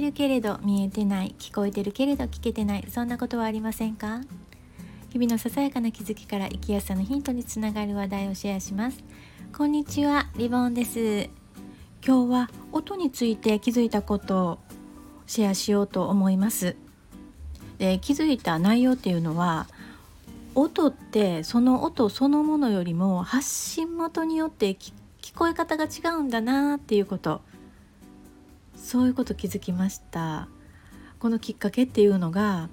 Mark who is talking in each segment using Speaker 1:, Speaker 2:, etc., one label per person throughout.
Speaker 1: てるけれど見えてない聞こえてるけれど聞けてないそんなことはありませんか？日々のささやかな気づきから生きやすさのヒントにつながる話題をシェアします。こんにちはリボンです。今日は音について気づいたことをシェアしようと思います。で気づいた内容っていうのは音ってその音そのものよりも発信元によって聞こえ方が違うんだなっていうこと。そういうこと気づきました。このきっかけっていうのが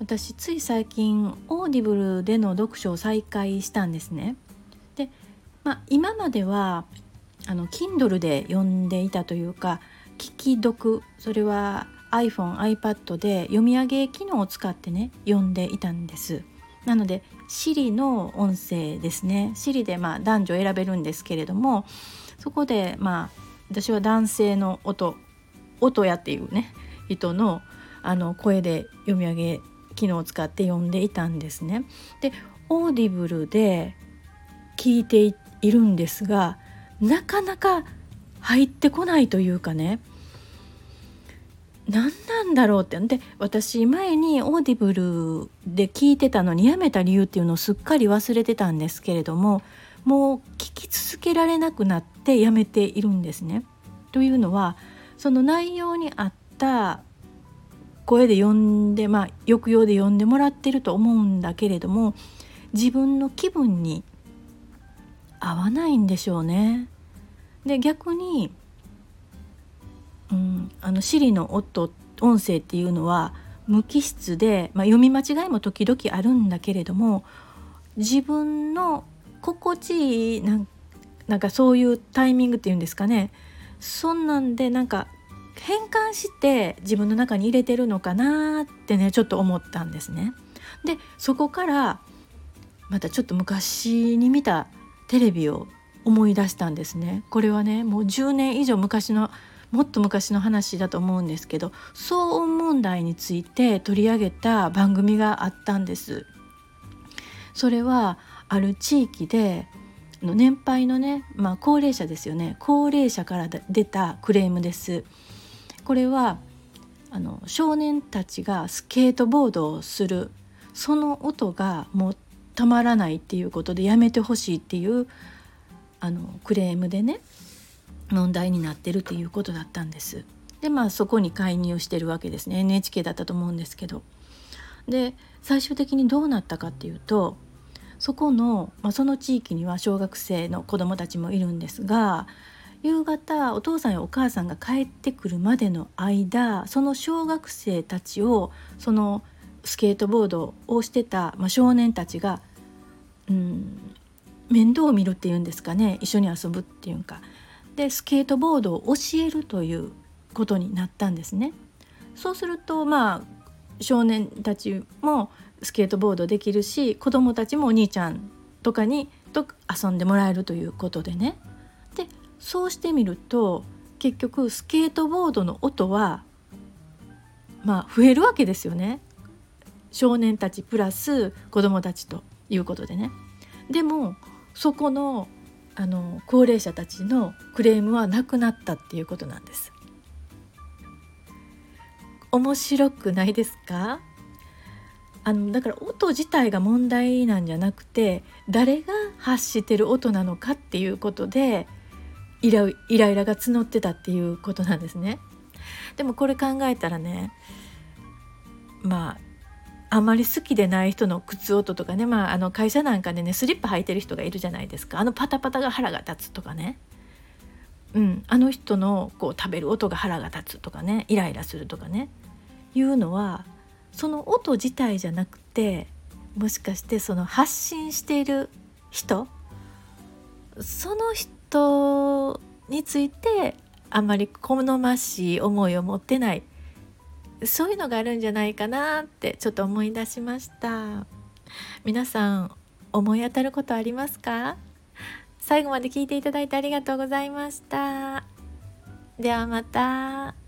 Speaker 1: 私つい最近 Audible での読書を再開したんですね。で、まあ、今まではあの Kindle で読んでいたというか聞き読それは iPhone、iPad で読み上げ機能を使ってね読んでいたんです。なので Siri の音声ですね。Siri でまあ男女選べるんですけれどもそこでまあ私は男性の音音やっていうね人のあの声で読み上げ機能を使って読んでいたんですね。で Audible で聞いているんですがなかなか入ってこないというかね何なんだろうってで私前に Audible で聞いてたのにやめた理由っていうのをすっかり忘れてたんですけれどももう聞き続けられなくなってやめているんですね。というのはその内容に合った声で読んでまあ抑揚で読んでもらってると思うんだけれども自分の気分に合わないんでしょうね。で逆に、うん、あの Siri の音音声っていうのは無機質で、まあ、読み間違いも時々あるんだけれども自分の心地いいなんなんかそういうタイミングっていうんですかねそんなんでなんか変換して自分の中に入れてるのかなってねちょっと思ったんですね。でそこからまたちょっと昔に見たテレビを思い出したんですね。これはねもう10年以上昔のもっと昔の話だと思うんですけど騒音問題について取り上げた番組があったんです。それはある地域での年配のね、まあ、高齢者ですよね高齢者から出たクレームです。これはあの少年たちがスケートボードをするその音がもうたまらないっていうことでやめてほしいっていうあのクレームでね問題になってるっていうことだったんです。でまあそこに介入してるわけですね NHK だったと思うんですけど。で最終的にどうなったかっていうとそこの、まあ、その地域には小学生の子どもたちもいるんですが夕方お父さんやお母さんが帰ってくるまでの間その小学生たちをそのスケートボードをしてた、まあ、少年たちが、うん、面倒を見るっていうんですかね一緒に遊ぶっていうかでスケートボードを教えるということになったんですね。そうするとまあ少年たちもスケートボードできるし子どもたちもお兄ちゃんとかにと遊んでもらえるということでねでそうしてみると結局スケートボードの音はまあ増えるわけですよね少年たちプラス子どもたちということでね。でもそこのあの高齢者たちのクレームはなくなったっていうことなんです。面白くないですか？あのだから音自体が問題なんじゃなくて誰が発してる音なのかっていうことでイライラが募ってたっていうことなんですね。でもこれ考えたらねまああまり好きでない人の靴音とかね、まあ、あの会社なんかでねスリッパ履いてる人がいるじゃないですか。あのパタパタが腹が立つとかね、うん、あの人のこう食べる音が腹が立つとかねイライラするとかねいうのはその音自体じゃなくてもしかしてその発信している人その人についてあんまり好ましい思いを持ってない。そういうのがあるんじゃないかなってちょっと思い出しました。皆さん思い当たることありますか？最後まで聞いていただいてありがとうございましたではまた。